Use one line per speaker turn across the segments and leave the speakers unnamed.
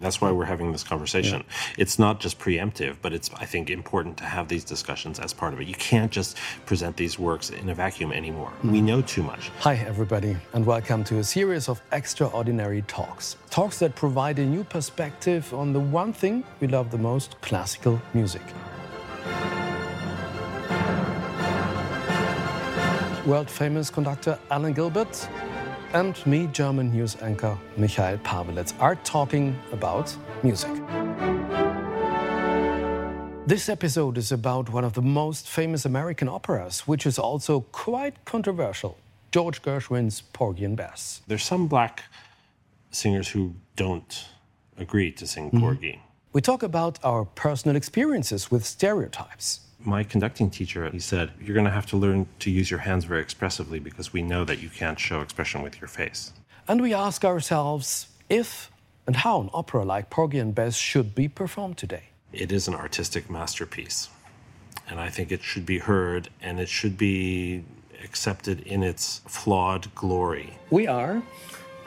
That's why we're having this conversation. Yeah. It's not just preemptive, but it's, I think, important to have these discussions as part of it. You can't just present these works in a vacuum anymore. Mm. We know too much.
Hi, everybody, and welcome to a series of extraordinary talks. Talks that provide a new perspective on the one thing we love the most classical music. World famous conductor Alan Gilbert and me, German news anchor Michail Paweletz, are talking about music. This episode is about one of the most famous American operas, which is also quite controversial George Gershwin's Porgy and Bess.
There's some black singers who don't agree to sing mm-hmm. Porgy. Mm.
We talk about our personal experiences with stereotypes
my conducting teacher, he said, You're going to have to learn to use your hands very expressively because we know that you can't show expression with your face.
And we ask ourselves if and how an opera like Porgy and Bess should be performed today.
It is an artistic masterpiece. And I think it should be heard and it should be accepted in its flawed glory.
We are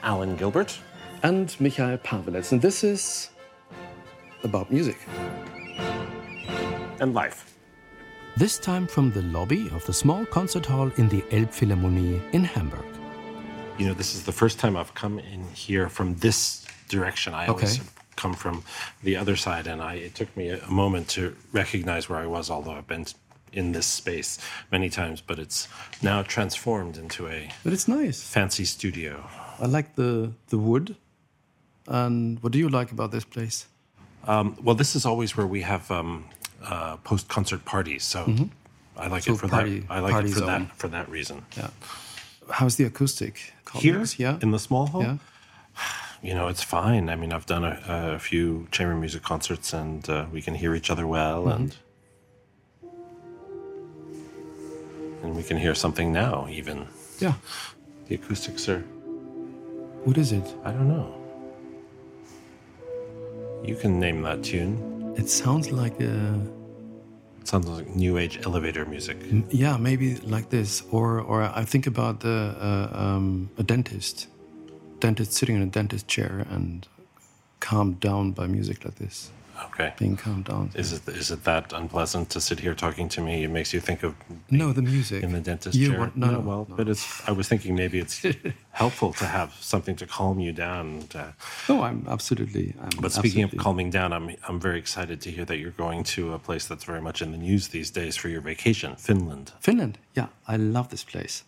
Alan Gilbert
and Michail Paweletz, and this is about music
and life.
This time from the lobby of the small concert hall in the Elbphilharmonie in Hamburg.
You know, this is the first time I've come in here from this direction. I okay. always come from the other side, and I, it took me a moment to recognize where I was, although I've been in this space many times, but it's now transformed into a
but it's nice
fancy studio.
I like the the wood. And what do you like about this place?
Um, well, this is always where we have um, uh, post concert parties. So mm-hmm. I like so it for party, that. I like it for zone. that for that reason.
Yeah. How's the acoustic?
Here, yeah, in the small hall. Yeah. You know, it's fine. I mean, I've done a, a few chamber music concerts, and uh, we can hear each other well, mm-hmm. and and we can hear something now. Even
yeah,
the acoustics are.
What is it?
I don't know. You can name that tune.
It sounds like a.
It sounds like new age elevator music.
Yeah, maybe like this, or or I think about the uh, um, a dentist, dentist sitting in a dentist chair and calmed down by music like this.
Okay.
Being calmed down.
Is it is it that unpleasant to sit here talking to me? It makes you think of
no the music
in the dentist you chair. Want, no, no, well, no. but it's. I was thinking maybe it's helpful to have something to calm you down. To,
no, I'm absolutely. I'm
but speaking absolutely. of calming down, I'm I'm very excited to hear that you're going to a place that's very much in the news these days for your vacation, Finland.
Finland, yeah, I love this place.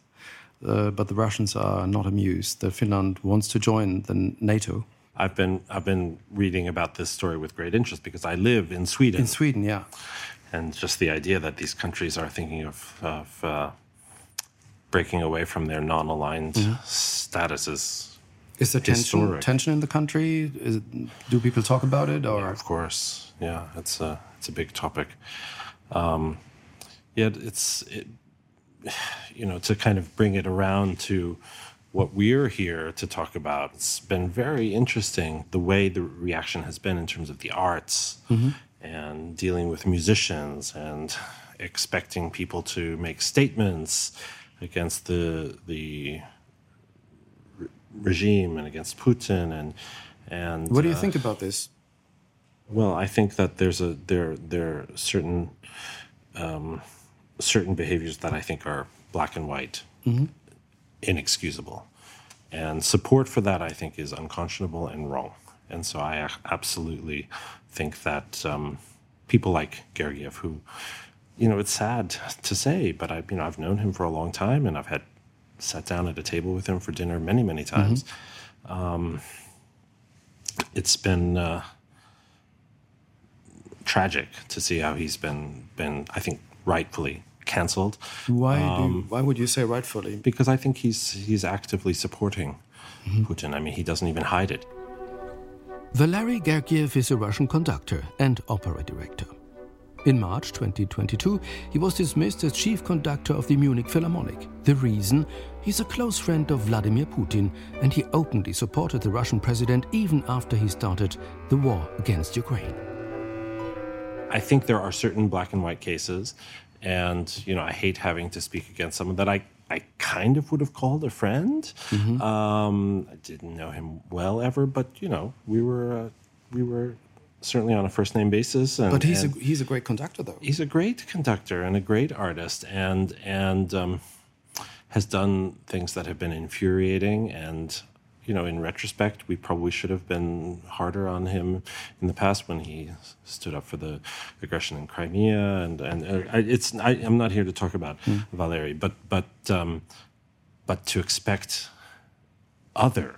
Uh, but the Russians are not amused that Finland wants to join the NATO.
I've been I've been reading about this story with great interest because I live in Sweden.
In Sweden, yeah.
And just the idea that these countries are thinking of, of uh, breaking away from their non-aligned mm-hmm. status is
is there tension, tension in the country? Is, do people talk about it? Or
yeah, of course, yeah, it's a it's a big topic. Um, yeah, it's it, you know to kind of bring it around to what we're here to talk about. It's been very interesting the way the reaction has been in terms of the arts mm-hmm. and dealing with musicians and expecting people to make statements against the the re- regime and against Putin and and
what do you uh, think about this?
Well, I think that there's a there there are certain um, certain behaviors that I think are black and white. Mm-hmm inexcusable. And support for that, I think, is unconscionable and wrong. And so I absolutely think that um, people like Gergiev, who, you know, it's sad to say, but I, you know, I've known him for a long time, and I've had sat down at a table with him for dinner many, many times. Mm-hmm. Um, it's been uh, tragic to see how he's been been, I think, rightfully cancelled.
Why? Um, you, why would you say rightfully?
Because I think he's he's actively supporting mm-hmm. Putin. I mean, he doesn't even hide it.
Valery Gergiev is a Russian conductor and opera director. In March 2022, he was dismissed as chief conductor of the Munich Philharmonic. The reason? He's a close friend of Vladimir Putin, and he openly supported the Russian president even after he started the war against Ukraine.
I think there are certain black and white cases and you know I hate having to speak against someone that I I kind of would have called a friend. Mm-hmm. Um, I didn't know him well ever, but you know we were uh, we were certainly on a first name basis. And,
but he's
and
a, he's a great conductor, though.
He's a great conductor and a great artist, and and um, has done things that have been infuriating. And you know, in retrospect, we probably should have been harder on him in the past when he stood up for the aggression in Crimea. And and uh, it's I, am not here to talk about mm. Valery, but but um, but to expect other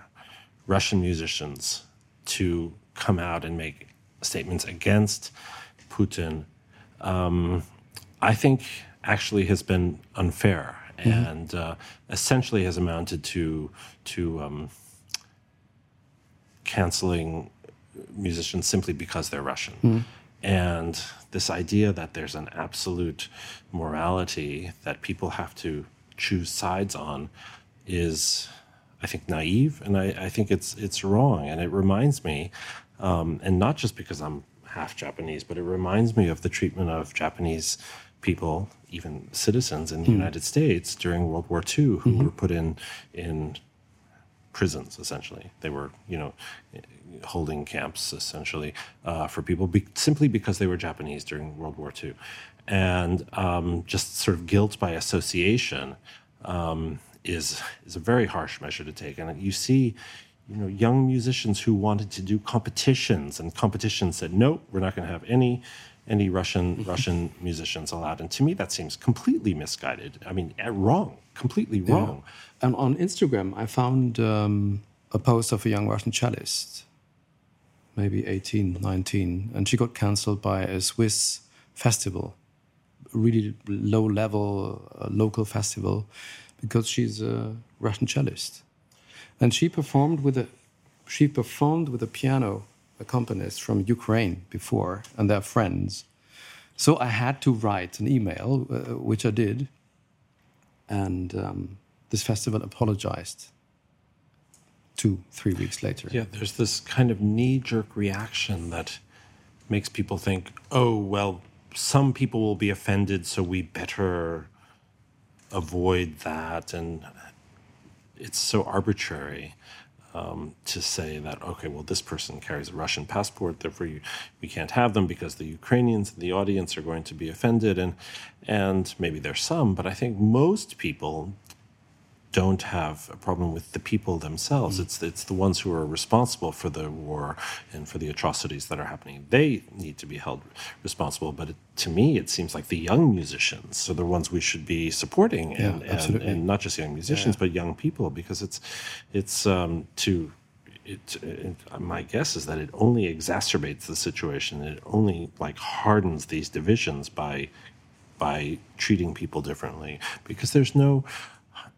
Russian musicians to come out and make statements against Putin, um, I think actually has been unfair mm-hmm. and uh, essentially has amounted to to um, canceling musicians simply because they're Russian. Mm-hmm. And this idea that there's an absolute morality that people have to choose sides on is, I think, naive, and I, I think it's it's wrong. And it reminds me um, and not just because I'm half Japanese, but it reminds me of the treatment of Japanese people, even citizens in the mm. United States during World War II, who mm-hmm. were put in in prisons. Essentially, they were you know holding camps essentially uh, for people be- simply because they were Japanese during World War II, and um, just sort of guilt by association. Um, is is a very harsh measure to take, and you see you know, young musicians who wanted to do competitions, and competitions said, no, we're not going to have any any Russian Russian musicians allowed. And to me, that seems completely misguided. I mean, eh, wrong, completely wrong.
Yeah. And on Instagram, I found um, a post of a young Russian cellist, maybe 18, 19, and she got cancelled by a Swiss festival, a really low level uh, local festival, because she's a Russian cellist and she performed with a she performed with a piano accompanist from Ukraine before, and their friends. So I had to write an email, uh, which I did, and um, this festival apologized two, three weeks later.
Yeah, there's this kind of knee jerk reaction that makes people think, oh, well, some people will be offended, so we better avoid that. And it's so arbitrary um, to say that okay, well, this person carries a Russian passport, therefore you, we can't have them because the Ukrainians in the audience are going to be offended, and and maybe there's some, but I think most people don't have a problem with the people themselves. Mm. It's it's the ones who are responsible for the war and for the atrocities that are happening. They need to be held responsible. But it, to me, it seems like the young musicians are the ones we should be supporting, and
yeah, and,
and, not just young musicians, yeah. but young people, because it's it's um, to it, it, my guess is that it only exacerbates the situation. It only like hardens these divisions by by treating people differently because there's no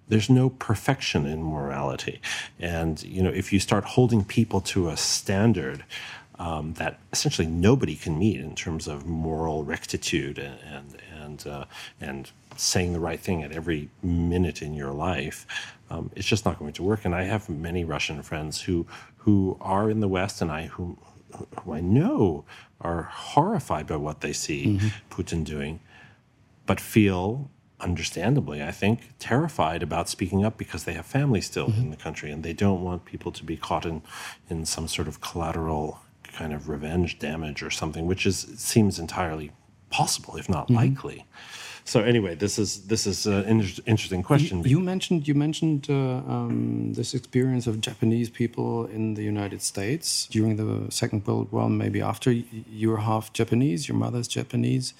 there's no perfection in morality. And, you know, if you start holding people to a standard um, that essentially nobody can meet in terms of moral rectitude and, and, and, uh, and saying the right thing at every minute in your life, um, it's just not going to work. And I have many Russian friends who, who are in the West and I, who, who I know are horrified by what they see mm-hmm. Putin doing, but feel understandably, I think, terrified about speaking up because they have family still mm-hmm. in the country and they don't want people to be caught in, in some sort of collateral kind of revenge damage or something, which is seems entirely possible, if not mm-hmm. likely. So anyway, this is this is an inter- interesting question.
You, you, mentioned you mentioned uh, um, this experience of Japanese people in the United States during the Second World War, maybe after. You're half Japanese, your mother's Japanese.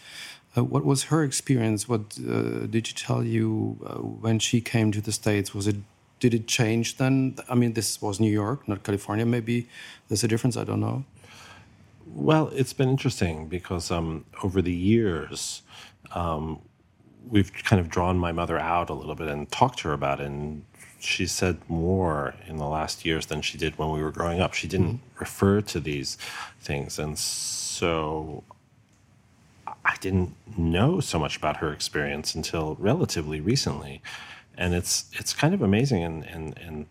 Uh, what was her experience? What uh, did she tell you uh, when she came to the States? Was it did it change then? I mean, this was New York, not California. Maybe there's a difference. I don't know.
Well, it's been interesting because um, over the years, um, we've kind of drawn my mother out a little bit and talked to her about it. And she said more in the last years than she did when we were growing up. She didn't mm -hmm. refer to these things. And so I didn't know so much about her experience until relatively recently, and it's it's kind of amazing and and and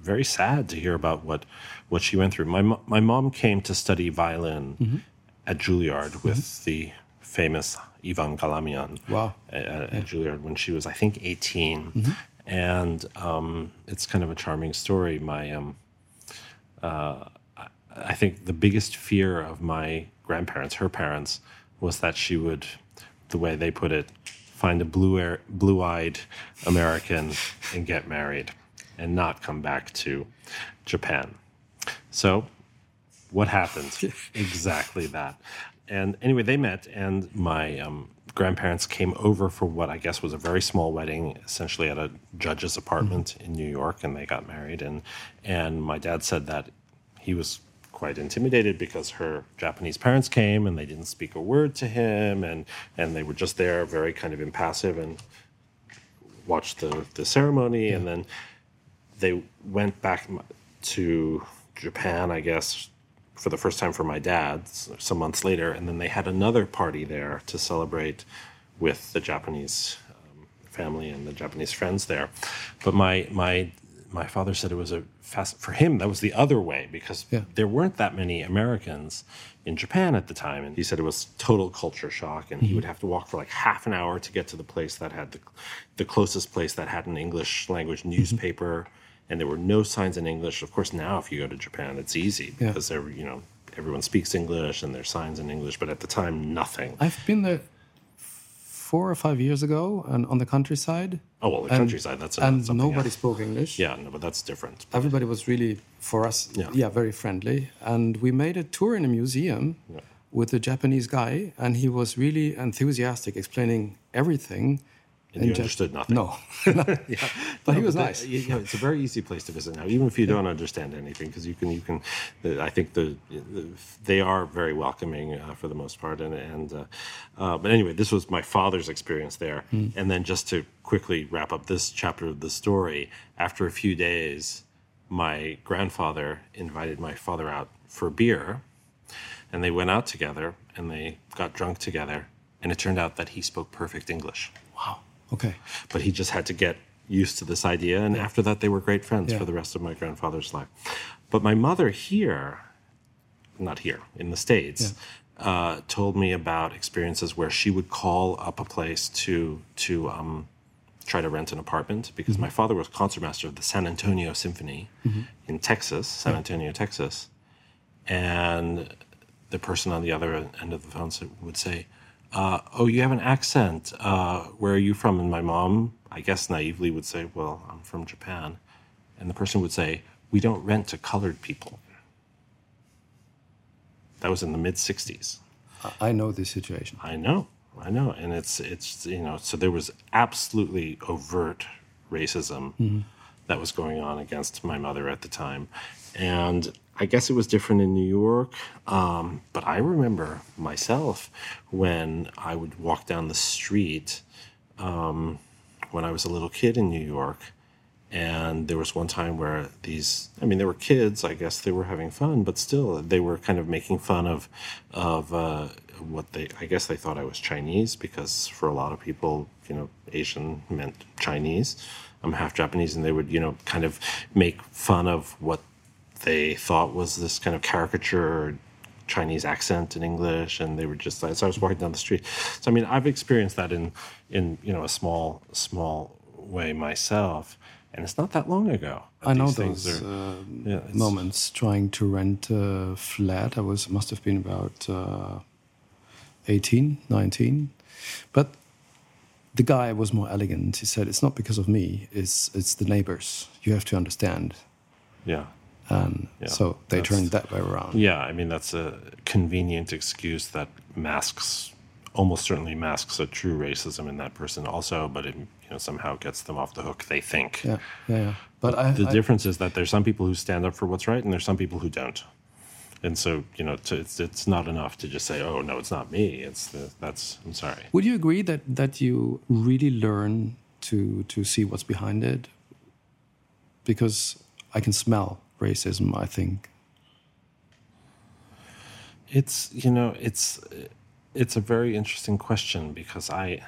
very sad to hear about what what she went through. My my mom came to study violin mm-hmm. at Juilliard with mm-hmm. the famous Ivan Galamian.
Wow.
At, at yeah. Juilliard when she was I think 18, mm-hmm. and um, it's kind of a charming story. My um, uh, I think the biggest fear of my grandparents, her parents, was that she would, the way they put it, find a blue air, blue-eyed American and get married, and not come back to Japan. So, what happened? exactly that. And anyway, they met, and my um, grandparents came over for what I guess was a very small wedding, essentially at a judge's apartment in New York, and they got married. and And my dad said that he was quite intimidated because her Japanese parents came and they didn't speak a word to him, and and they were just there, very kind of impassive, and watched the the ceremony, and then they went back to Japan, I guess, for the first time for my dad some months later, and then they had another party there to celebrate with the Japanese um, family and the Japanese friends there. But my my my father said it was a fast for him that was the other way because
Yeah.
there weren't that many Americans in Japan at the time, and he said it was total culture shock, and he mm-hmm. would have to walk for like half an hour to get to the place that had the the closest place that had an English language mm-hmm. newspaper, and there were no signs in English. Of course, now if you go to Japan, it's easy
Yeah.
because every you know everyone speaks English and there's signs in English, but at the time, nothing.
I've been there four or five years ago and on the countryside.
Oh well, the
and-
countryside that's a,
and
something
nobody
else.
spoke English.
Yeah, no, but that's different.
Everybody was really, for us,
Yeah.
yeah, very friendly. And we made a tour in a museum with a Japanese guy, and he was really enthusiastic, explaining everything.
And you
in
understood nothing.
No, but he was
No,
nice.
You know, it's a very easy place to visit now, even if you don't understand anything, because you can, you can. I think the, the they are very welcoming uh, for the most part, and and. Uh, uh, but anyway, this was my father's experience there, and then just to quickly wrap up this chapter of the story, after a few days, my grandfather invited my father out for beer, and they went out together and they got drunk together, and it turned out that he spoke perfect English
Wow. Okay.
but he just had to get used to this idea. And after that, they were great friends
Yeah.
for the rest of my grandfather's life. But my mother here, not here, in the States, uh, told me about experiences where she would call up a place to, to um, try to rent an apartment because my father was concertmaster of the San Antonio Symphony in Texas, San Antonio, Texas. And the person on the other end of the phone would say, uh, "Oh, you have an accent. Uh, where are you from?" And my mom, I guess naively, would say, "Well, I'm from Japan," and the person would say, "We don't rent to colored people." That was in the mid '60s.
I- I know this situation.
I know, I know, and it's it's you know, so there was absolutely overt racism that was going on against my mother at the time, and I guess it was different in New York. Um, but I remember myself when I would walk down the street um, when I was a little kid in New York. And there was one time where these, I mean, they were kids, I guess they were having fun, but still, they were kind of making fun of, of uh, what they, I guess they thought I was Chinese because for a lot of people, you know, Asian meant Chinese. I'm half Japanese, and they would, you know, kind of make fun of what they thought was this kind of caricature Chinese accent in English, and they were just like. So I was walking down the street. So I mean, I've experienced that in in you know a small small way myself, and it's not that long ago.
I know those
are-
uh,
yeah,
moments trying to rent a flat. I was must have been about uh, 18, 19. But the guy was more elegant. He said, "It's not because of me. It's it's the neighbors. You have to understand."
Yeah.
And
Yeah,
so they
that's-
turned that way around.
Yeah, I mean that's a convenient excuse that masks, almost certainly masks a true racism in that person also, but it you know somehow gets them off the hook. They think.
Yeah, yeah, yeah. But I,
The
I-
difference is that there's some people who stand up for what's right, and there's some people who don't. And so you know, to, it's it's not enough to just say, "Oh no, it's not me." It's the, that's I'm sorry.
would you agree that that you really learn to to see what's behind it? Because I can smell racism. I think.
It's you know it's it's a very interesting question because I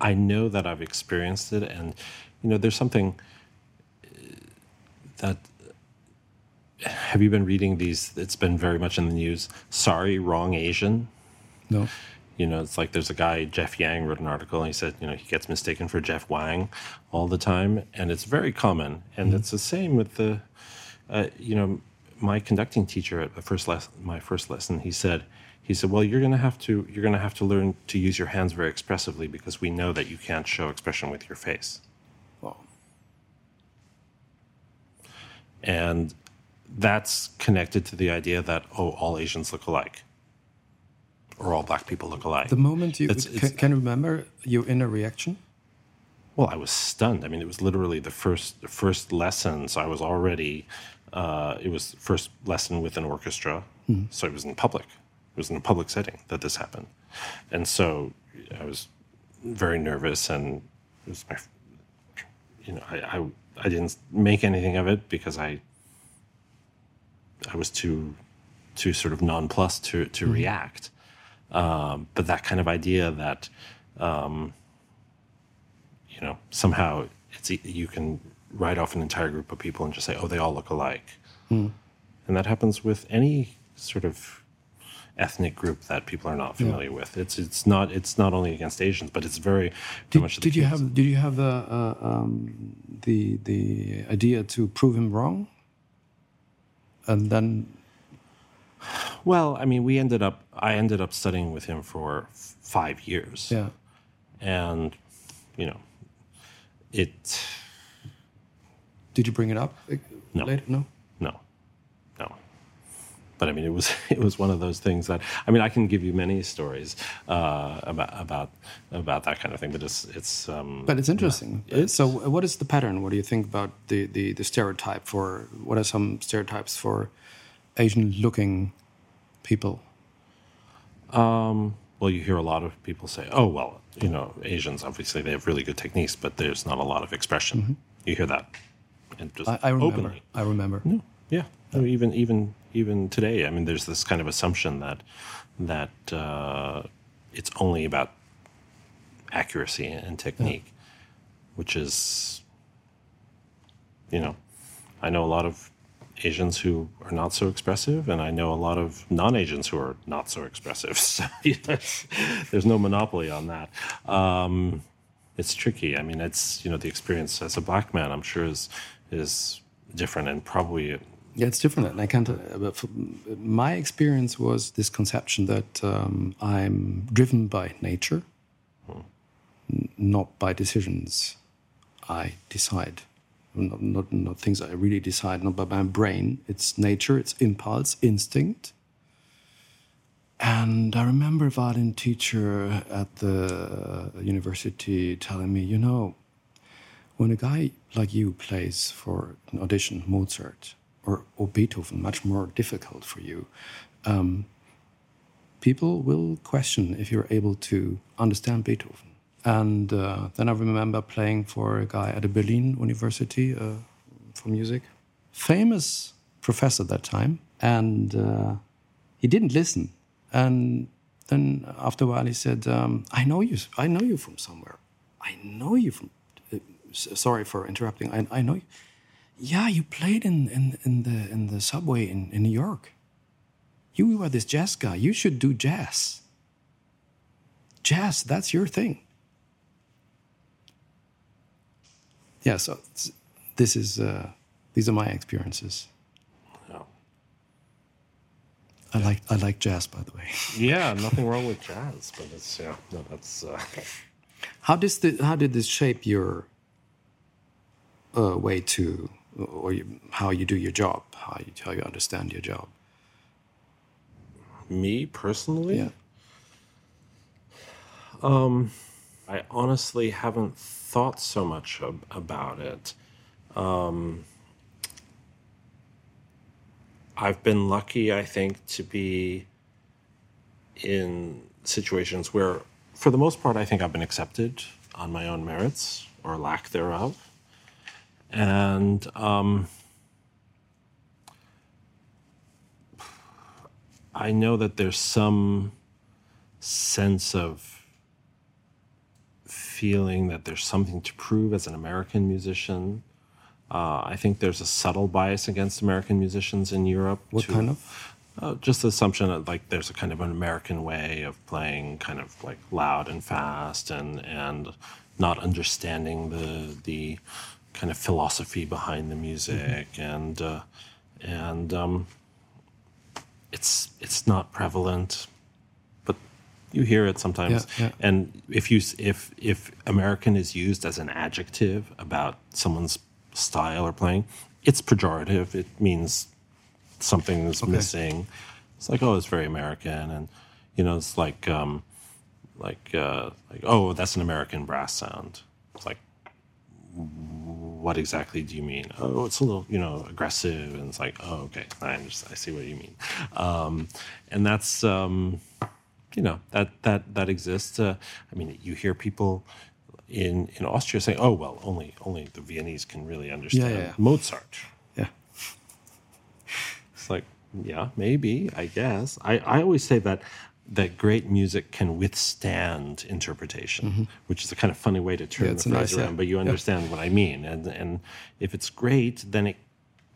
I know that I've experienced it and you know there's something uh, that have you been reading these it's been very much in the news sorry wrong Asian
No.
You know it's like there's a guy Jeff Yang wrote an article and he said you know he gets mistaken for Jeff Wang all the time and it's very common and it's the same with the uh, you know my conducting teacher at the first lesson, my first lesson, he said, he said, "Well, you're going to have to you're going to have to learn to use your hands very expressively because we know that you can't show expression with your face."
Wow.
And that's connected to the idea that oh, all Asians look alike, or all black people look alike.
The moment you
It's-
can,
it's-
can you remember your inner reaction?
Well, I was stunned. I mean, it was literally the first the first lesson. So I was already. Uh, it was first lesson with an orchestra, so it was in public. It was in a public setting that this happened, and so I was very nervous, and it was my. You know, I I, I didn't make anything of it because I. I was too, too sort of nonplussed to to react, um, but that kind of idea that you know somehow it's you can write off an entire group of people and just say oh they all look alike and that happens with any sort of ethnic group that people are not familiar with it's it's not it's not only against asians but it's very,
Did,
much the
did you
case.
have did you have the uh, um, the the idea to prove him wrong? And then
well i mean we ended up i ended up studying with him for five years
yeah,
and you know it
did you bring it up
No.
later? No.
No, no. But I mean, it was it was one of those things that I mean, I can give you many stories uh, about about about that kind of thing, but it's it's. Um,
But it's interesting. Uh, So, uh, what is the pattern? What do you think about the, the, the stereotype for what are some stereotypes for Asian-looking people?
well, you hear a lot of people say, "Oh, well, you know, Asians obviously they have really good techniques, but there's not a lot of expression." You hear that, and just
Mm-hmm. I, I remember.
openly.
I remember.
No, Yeah, mean, even even even today, I mean, there's this kind of assumption that that uh, it's only about accuracy and technique, which is, you know, I know a lot of Asians who are not so expressive, and I know a lot of non-Asians who are not so expressive. So there's no monopoly on that. Um, it's tricky. I mean, it's you know the experience as a black man. I'm sure is is different and probably
Yeah, it's different. And I can't. Uh, my experience was this conception that um, I'm driven by nature, n- not by decisions I decide. Not, not, not things I really decide, not by my brain. It's nature, it's impulse, instinct. And I remember a violin teacher at the university telling me, you know, when a guy like you plays for an audition Mozart or, or Beethoven, much more difficult for you, um, people will question if you're able to understand Beethoven. And uh, then I remember playing for a guy at a Berlin University uh, for music, famous professor that time, and uh, he didn't listen. And then after a while, he said, um, "I know you. I know you from somewhere. I know you from. Uh, sorry for interrupting. I, I know you. Yeah, you played in, in, in the in the subway in, in New York. You are this jazz guy. You should do jazz. Jazz, that's your thing. Yeah. So this is uh, these are my experiences. I like I like jazz, by the way.
yeah, nothing wrong with jazz, but it's yeah, no, that's uh,
How does the, how did this shape your uh, way to or you, how you do your job? How you how you understand your job?
me personally.
Yeah.
I honestly haven't thought so much ab- about it. Um, I've been lucky, I think, to be in situations where, for the most part, I think I've been accepted on my own merits or lack thereof. And um, I know that there's some sense of feeling that there's something to prove as an American musician. Uh, I think there's a subtle bias against American musicians in Europe.
What
to-
kind of?
Uh, just the assumption that like there's a kind of an American way of playing, kind of like loud and fast, and and not understanding the the kind of philosophy behind the music, and uh, and um, it's it's not prevalent, you hear it sometimes.
Yeah, yeah.
And if you if if American is used as an adjective about someone's style or playing, it's pejorative. It means something is missing. It's like oh, it's very American, and you know, it's like um, like uh, like oh, that's an American brass sound. It's like what exactly do you mean? Oh, it's a little, you know, aggressive, and it's like, oh, okay, I understand. I see what you mean, um, and that's, um, you know, that that that exists. Uh, I mean, you hear people in in Austria saying, oh, well, only only the Viennese can really understand
yeah, yeah.
Mozart.
Yeah.
It's like, yeah, maybe, I guess. I, I always say that that great music can withstand interpretation, which is a kind of funny way to turn
Mm-hmm. Yeah,
the phrase
nice, yeah.
around, but you understand what I mean. And and if it's great, then it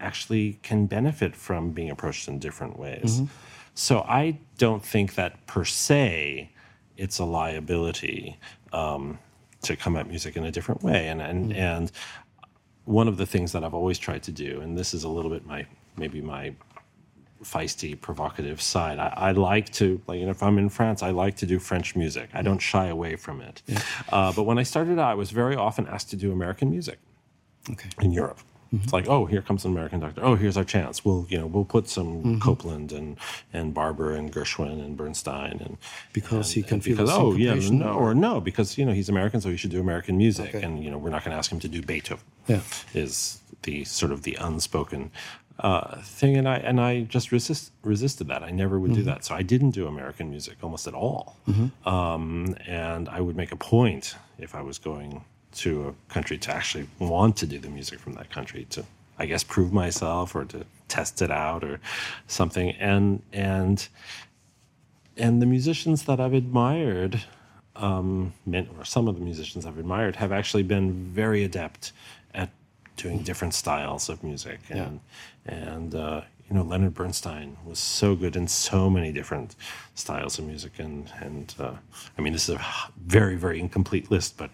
actually can benefit from being approached in different ways.
Mm-hmm.
So I don't think that per se it's a liability um, to come at music in a different way. And and
Mm-hmm.
and one of the things that I've always tried to do, and this is a little bit my maybe my feisty, provocative side. I, I like to, like, you know, if I'm in France, I like to do French music. I don't shy away from it. Uh, but when I started out, I was very often asked to do American music
Okay.
in Europe. It's like, oh, here comes an American doctor. Oh, here's our chance. We'll, you know, we'll put some Copland and and Barber and Gershwin and Bernstein and
Because he can
and
feel
because oh yeah no
or-
no because you know he's American so he should do American music
Okay.
and you know we're not going to ask him to do Beethoven
Yeah.
is the sort of the unspoken uh, thing, and I and I just resist resisted that. I never would do that, so I didn't do American music almost at all. Um, and I would make a point if I was going to a country to actually want to do the music from that country to, I guess, prove myself or to test it out or something. And and and the musicians that I've admired um, or some of the musicians I've admired have actually been very adept at doing different styles of music. And and uh, you know Leonard Bernstein was so good in so many different styles of music. And and uh, I mean this is a very very incomplete list, but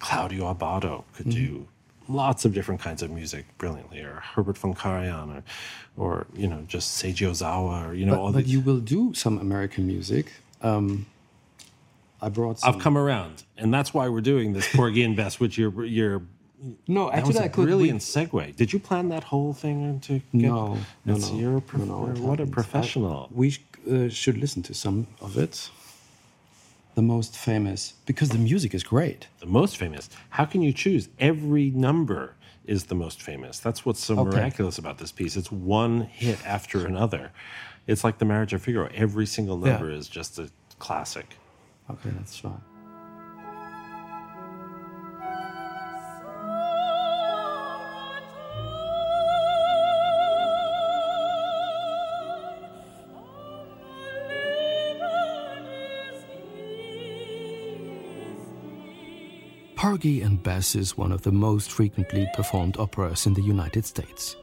Claudio Abbado could do lots of different kinds of music brilliantly, or Herbert von Karajan, or or you know just Seiji Ozawa, or you know all
But, but
these.
you will do some American music. Um, I brought some.
I've come around, and that's why we're doing this Porgy and Bess, which you're you're.
no,
That was
actually,
a
I could.
brilliant segue. Did you plan that whole thing to get?
No, no, no.
You're a prof-
No, no,
what a
happens.
professional.
we uh, should listen to some of it. The most famous, because the music is great.
the most famous. How can you choose? Every number is the most famous. That's what's so
Okay.
miraculous about this piece. It's one hit after another. It's like the Marriage of Figaro. Every single
Yeah.
number is just a classic.
Okay, let's try. Porgy and Bess is one of the most frequently performed operas in the United States.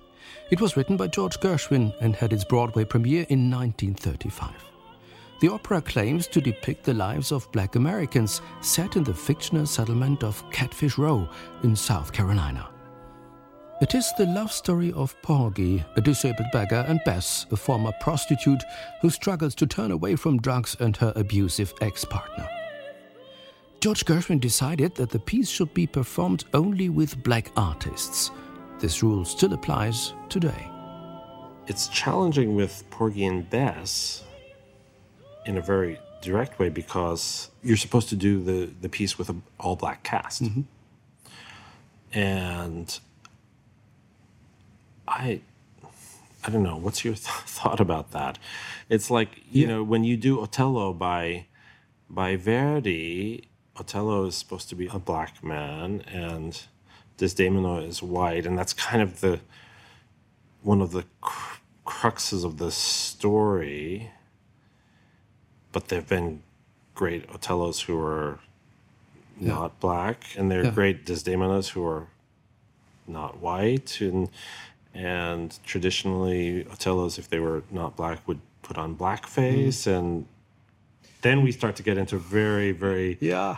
It was written by George Gershwin and had its Broadway premiere in 1935. The opera claims to depict the lives of black Americans set in the fictional settlement of Catfish Row in South Carolina. It is the love story of Porgy, a disabled beggar, and Bess, a former prostitute who struggles to turn away from drugs and her abusive ex partner. George Gershwin decided that the piece should be performed only with black artists. This rule still applies today.
It's challenging with Porgy and Bess in a very direct way because you're supposed to do the, the piece with an all black cast. Mm-hmm. And I I don't know, what's your th- thought about that? It's like, you know, when you do Otello by by Verdi, Othello is supposed to be a black man and Desdemona is white and that's kind of the one of the cr- cruxes of the story. But there have been great Othellos who are not black, and there are
Yeah.
great Desdemonas who are not white, and and traditionally Othellos, if they were not black, would put on blackface, mm-hmm. and then we start to get into very, very
Yeah.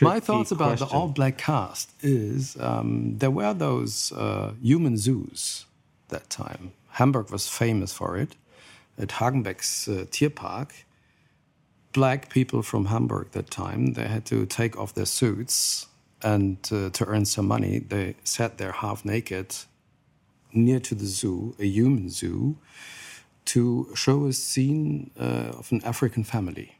My thoughts about the
question.
all black cast is um, there were those uh, human zoos that time. Hamburg was famous for it. At Hagenbeck's uh, Tierpark, black people from Hamburg that time they had to take off their suits and uh, to earn some money they sat there half naked near to the zoo, a human zoo, to show a scene uh, of an African family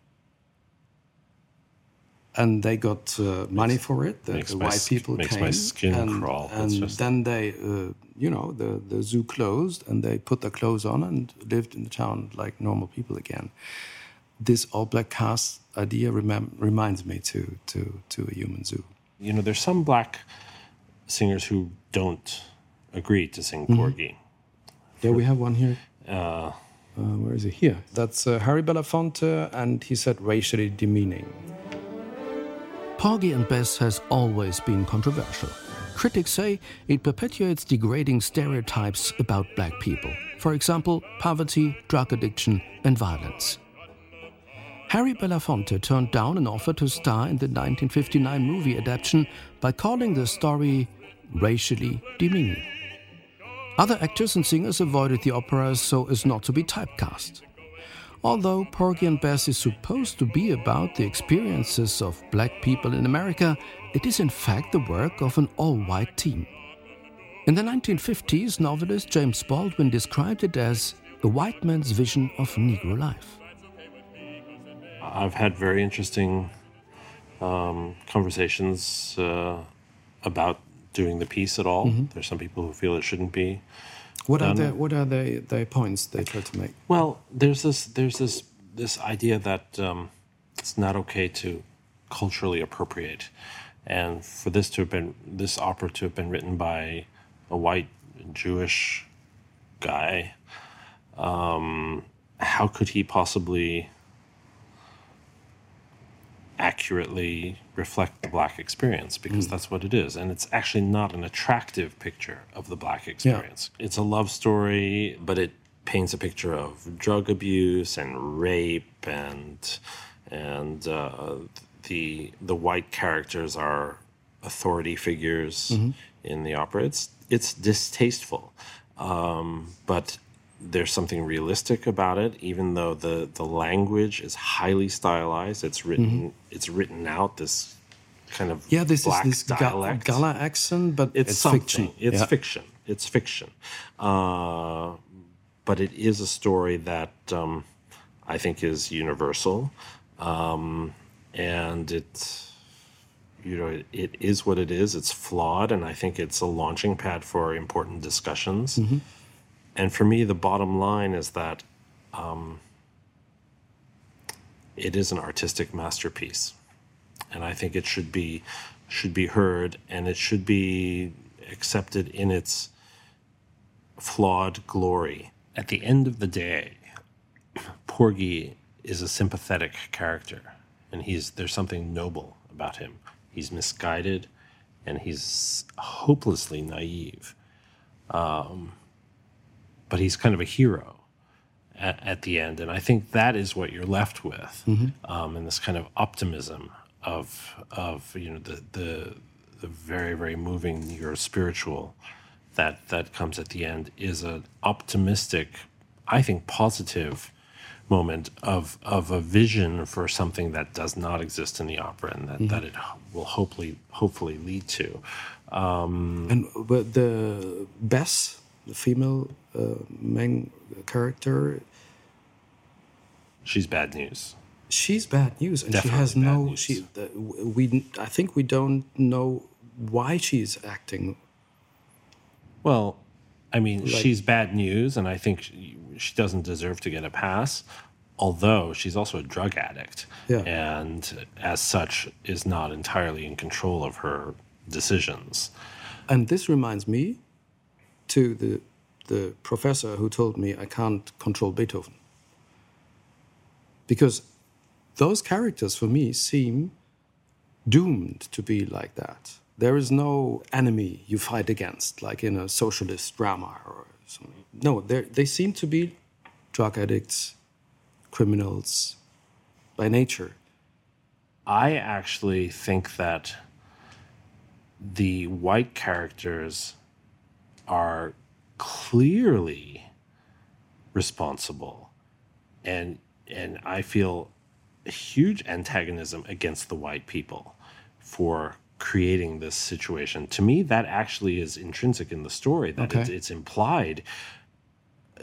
and they got uh, money for it. The, the white people
makes
came,
my skin
and,
crawl.
and
just...
then they, uh, you know, the the zoo closed, and they put their clothes on and lived in the town like normal people again. This all black cast idea reminds me to to to a human zoo.
You know, there's some black singers who don't agree to sing mm -hmm. Porgy.
Yeah, we have one here. Uh, uh, where is he? Here. That's uh, Harry Belafonte, and he said racially demeaning. Porgy and Bess has always been controversial. Critics say it perpetuates degrading stereotypes about black people, for example, poverty, drug addiction, and violence. Harry Belafonte turned down an offer to star in the 1959 movie adaptation by calling the story racially demeaning. Other actors and singers avoided the opera so as not to be typecast. Although Porgy and Bess is supposed to be about the experiences of black people in America, it is in fact the work of an all white team. In the 1950s, novelist James Baldwin described it as the white man's vision of Negro life.
I've had very interesting um, conversations uh, about doing the piece at all. Mm-hmm. There's some people who feel it shouldn't be.
What are the what are the, the points they try to make?
Well, there's this there's this this idea that um, it's not okay to culturally appropriate, and for this to have been this opera to have been written by a white Jewish guy, um, how could he possibly accurately reflect the black experience because mm. that's what it is. And it's actually not an attractive picture of the black experience. Yeah. It's a love story, but it paints a picture of drug abuse and rape and and uh, the the white characters are authority figures mm-hmm. in the opera. It's it's distasteful, um, but there's something realistic about it, even though the the language is highly stylized. It's written mm-hmm. it's written out this kind of
yeah this
black
is this
dialect.
Ga- Gullah accent, but it's, it's fiction.
It's yeah. fiction. It's fiction. Uh, but it is a story that um, I think is universal, um, and it you know it, it is what it is. It's flawed, and I think it's a launching pad for important discussions. Mm-hmm and for me, the bottom line is that um, it is an artistic masterpiece, and I think it should be should be heard and it should be accepted in its flawed glory. At the end of the day, Porgy is a sympathetic character, and he's there's something noble about him. He's misguided, and he's hopelessly naive. Um, but he's kind of a hero at, at the end. And I think that is what you're left with, mm-hmm. um, and this kind of optimism of of you know the the the very very moving your spiritual that that comes at the end is an optimistic, I think positive moment of of a vision for something that does not exist in the opera and that, mm-hmm. that it will hopefully hopefully lead to. Um,
and the Bess the female uh, main character.
She's bad news.
She's bad news, and Definitely she has no. News. She we I think we don't know why she's acting.
Well, I mean, like, she's bad news, and I think she, she doesn't deserve to get a pass although she's also a drug addict yeah. and as such is not entirely in control of her decisions
and this reminds me to the, the professor who told me I can't control Beethoven. Because those characters for me seem doomed to be like that. There is no enemy you fight against, like in a socialist drama or something. No, they seem to be drug addicts, criminals by nature.
I actually think that the white characters are clearly responsible, and and I feel a huge antagonism against the white people for creating this situation. To me, that actually is intrinsic in the story. That it's, it's implied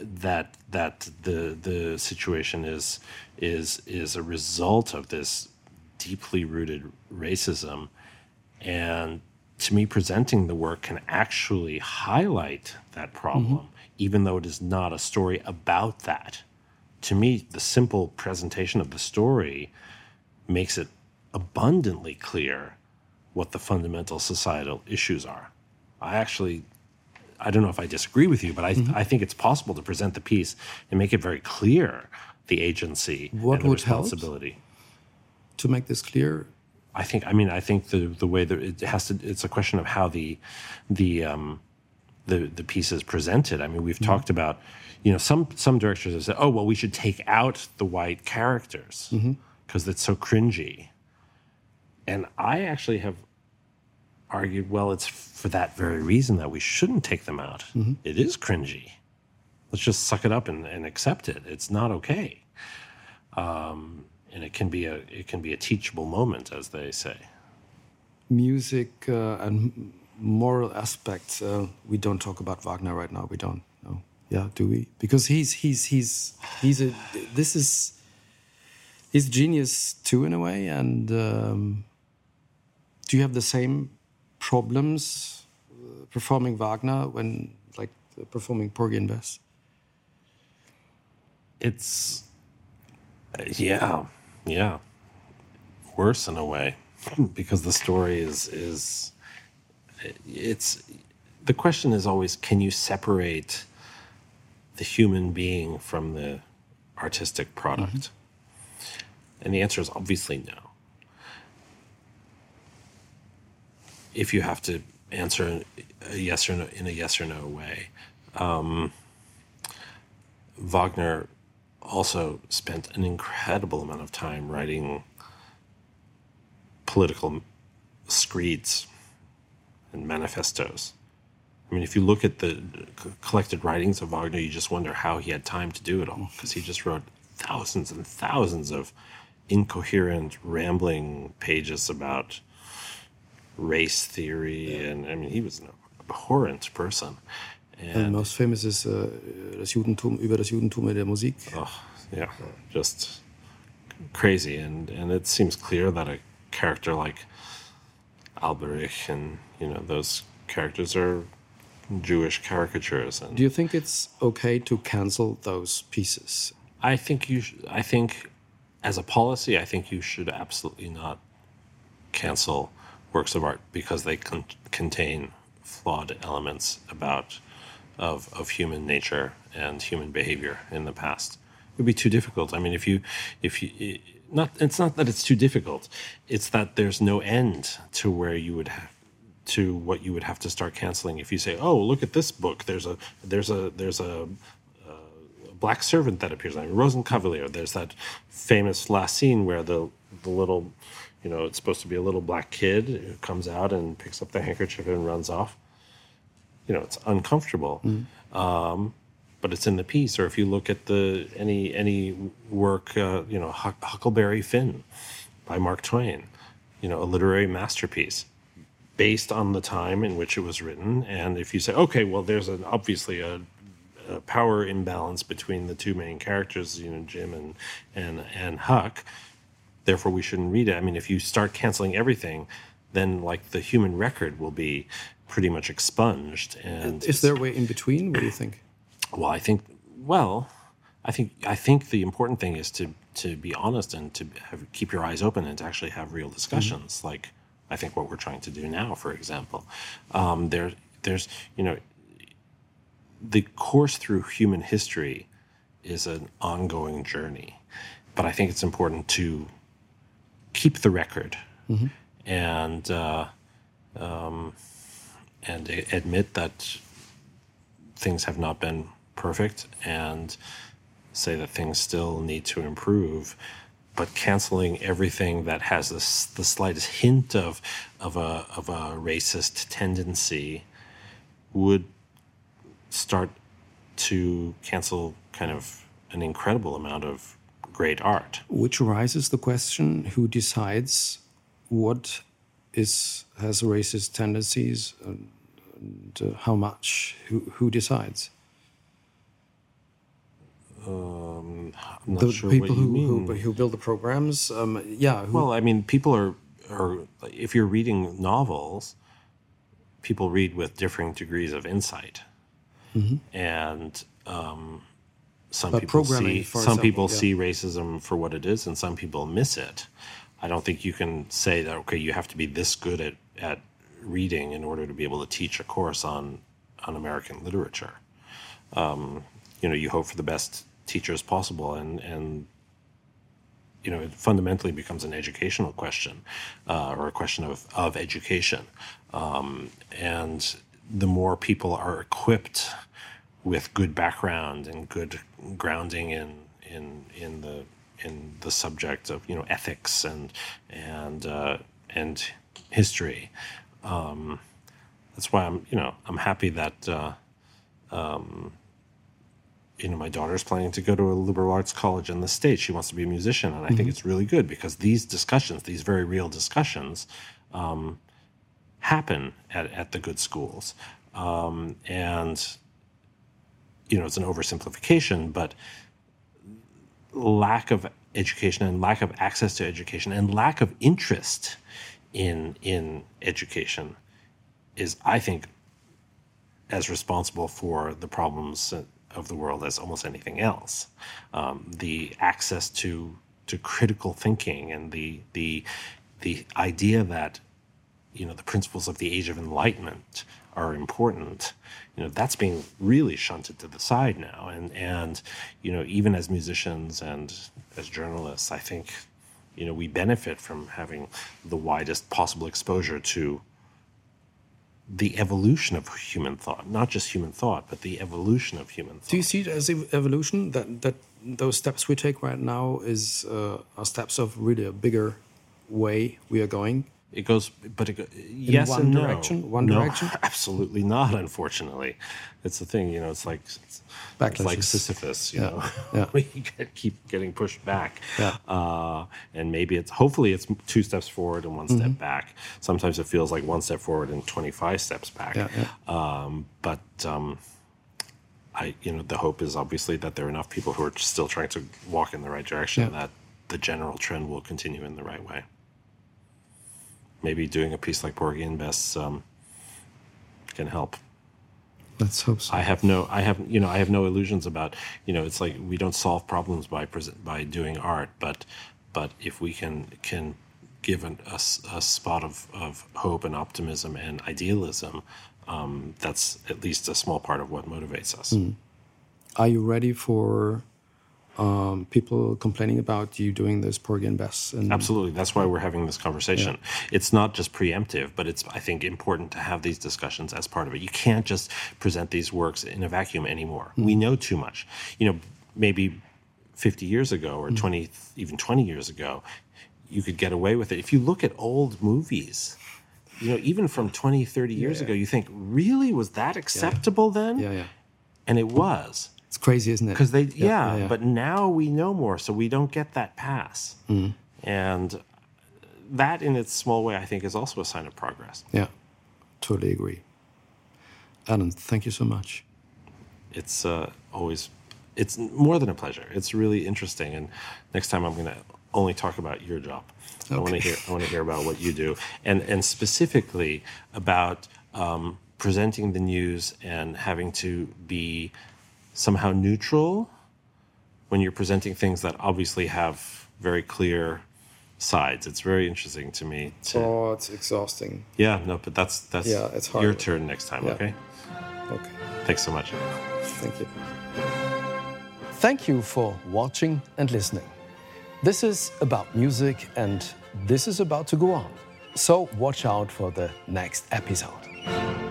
that that the the situation is is is a result of this deeply rooted racism and to me presenting the work can actually highlight that problem even though it is not a story about that to me the simple presentation of the story makes it abundantly clear what the fundamental societal issues are i actually I don't know if I disagree with you, but I,
Mm-hmm.
I think it's possible to present the piece and make it very clear the agency
What
and the
would help?
responsibility.
To make this clear,
I think. I mean, I think the the way that it has to. It's a question of how the the um, the the piece is presented. I mean, we've talked about. You know, some some directors have said, "Oh, well, we should take out the white characters because it's so cringy." And I actually have argued, well, it's for that very reason that we shouldn't take them out. It is cringy. Let's just suck it up and, and accept it. It's not okay. Um, and it can be a it can be a teachable moment, as they say.
music uh, and moral aspects. Uh, we don't talk about Wagner right now. We don't. No. Yeah, do we? Because he's he's he's he's a. This is. He's genius too, in a way. And um, do you have the same problems uh, performing Wagner when, like, uh, performing Porgy and Bess?
It's yeah, yeah, worse in a way because the story is is it's the question is always can you separate the human being from the artistic product? Mm-hmm. And the answer is obviously no. If you have to answer a yes or no in a yes or no way, um, Wagner also spent an incredible amount of time writing political screeds and manifestos. I mean, if you look at the collected writings of Wagner, you just wonder how he had time to do it all because he just wrote thousands and thousands of incoherent, rambling pages about race theory. And I mean, he was an abhorrent person.
And most famous is uh, das Judentum über das Judentum in der Musik.
oh, yeah, just crazy. And and it seems clear that a character like Alberich and you know those characters are Jewish caricatures. And
Do you think it's okay to cancel those pieces?
I think you. Sh- I think, as a policy, I think you should absolutely not cancel works of art because they con- contain flawed elements about of of human nature and human behavior in the past. It would be too difficult. I mean, if you if you not, it's not that it's too difficult. It's that there's no end to where you would have to what you would have to start canceling if you say, "Oh, look at this book. There's a there's a there's a black servant that appears. I mean, Rosenkavalier. There's that famous last scene where the the little, you know, it's supposed to be a little black kid who comes out and picks up the handkerchief and runs off. You know, it's uncomfortable, um, but it's in the piece. Or if you look at the any any work, uh, you know, Huckleberry Finn by Mark Twain, you know, a literary masterpiece based on the time in which it was written. And if you say, okay, well, there's an obviously a a power imbalance between the two main characters, you know, Jim and and and Huck. Therefore, we shouldn't read it. I mean, if you start canceling everything, then like the human record will be pretty much expunged. And
Is there a way in between? What do you think?
well, I think well, I think I think the important thing is to to be honest and to have, keep your eyes open and to actually have real discussions. Like I think what we're trying to do now, for example, um, there there's you know the course through human history is an ongoing journey, but I think it's important to keep the record and uh, um, and admit that things have not been perfect and say that things still need to improve but canceling everything that has this, the slightest hint of of a of a racist tendency would start to cancel kind of an incredible amount of great art.
Which raises the question: Who decides what is has racist tendencies, and, and uh, how much? Who who decides?
Um, I'm not
the
sure
people who, who who build the programs. Um, yeah. Who,
Well, I mean, people are are if you're reading novels, people read with differing degrees of insight, and um, some
But
people see
for
some
example,
people
yeah.
see racism for what it is, and some people miss it. I don't think you can say that okay, you have to be this good at at reading in order to be able to teach a course on on American literature. Um, you know, you hope for the best teachers possible, and and you know, it fundamentally becomes an educational question uh, or a question of, of education. Um, and the more people are equipped with good background and good grounding in in in the in the subject of you know ethics and and uh, and history. Um, that's why I'm you know I'm happy that uh, um, you know, my daughter's planning to go to a liberal arts college in the States. She wants to be a musician. And I think it's really good because these discussions, these very real discussions, um, happen at, at the good schools. Um, and, you know, it's an oversimplification, but lack of education and lack of access to education and lack of interest in in education is, I think, as responsible for the problems of the world as almost anything else. Um, the access to to critical thinking and the the the idea that you know the principles of the age of enlightenment are important you know that's being really shunted to the side now. And and you know even as musicians and as journalists i think you know we benefit from having the widest possible exposure to the evolution of human thought not just human thought but the evolution of human thought
Do you see it as ev- evolution? That that those steps we take right now is uh, are steps of really a bigger way we are going?
It goes, but it go, yes
one
and no.
direction? One
no,
direction?
absolutely not. Unfortunately, it's the thing. You know, it's like it's, it's like Sisyphus. You
Yeah,
know,
yeah.
we get, keep getting pushed back.
Yeah.
Uh, and maybe it's hopefully it's two steps forward and one
Mm-hmm.
step back. Sometimes it feels like one step forward and twenty five steps back.
Yeah, yeah.
Um, but um, I, you know, the hope is obviously that there are enough people who are still trying to walk in the right direction
Yeah.
that the general trend will continue in the right way. Maybe doing a piece like Porgy and Bess um, can help.
Let's hope so.
I have no, I have, you know, I have no illusions about, you know, it's like we don't solve problems by present by doing art, but, but if we can can give an, a spot of, of hope and optimism and idealism, um, that's at least a small part of what motivates us.
Are you ready for um, people complaining about you doing this Porgy and Bess? And
Absolutely. That's why we're having this conversation. It's not just preemptive, but it's, I think, important to have these discussions as part of it. You can't just present these works in a vacuum anymore. We know too much. You know, maybe 50 years ago or 20, even 20 years ago, you could get away with it. If you look at old movies, you know, even from 20, 30 years ago, you think, really? Was that acceptable then?
yeah, yeah.
And it was.
It's crazy, isn't it?
Because they, yeah,
yeah, yeah.
but now we know more, so we don't get that pass.
Mm.
And that, in its small way, I think, is also a sign of progress.
yeah, totally agree. Alan, thank you so much.
It's uh, always, it's more than a pleasure. It's really interesting, and next time I'm going to only talk about your job. I want to
Okay.
hear, I want to hear about what you do, and and specifically about um, presenting the news and having to be somehow neutral when you're presenting things that obviously have very clear sides. It's very interesting to me. To,
Oh, it's exhausting.
yeah, no, but that's that's
Yeah, it's hard.
your turn next time.
Yeah.
Okay,
Okay,
thanks so much.
thank you. Thank you for watching and listening. This is about music, and this is about to go on. So watch out for the next episode.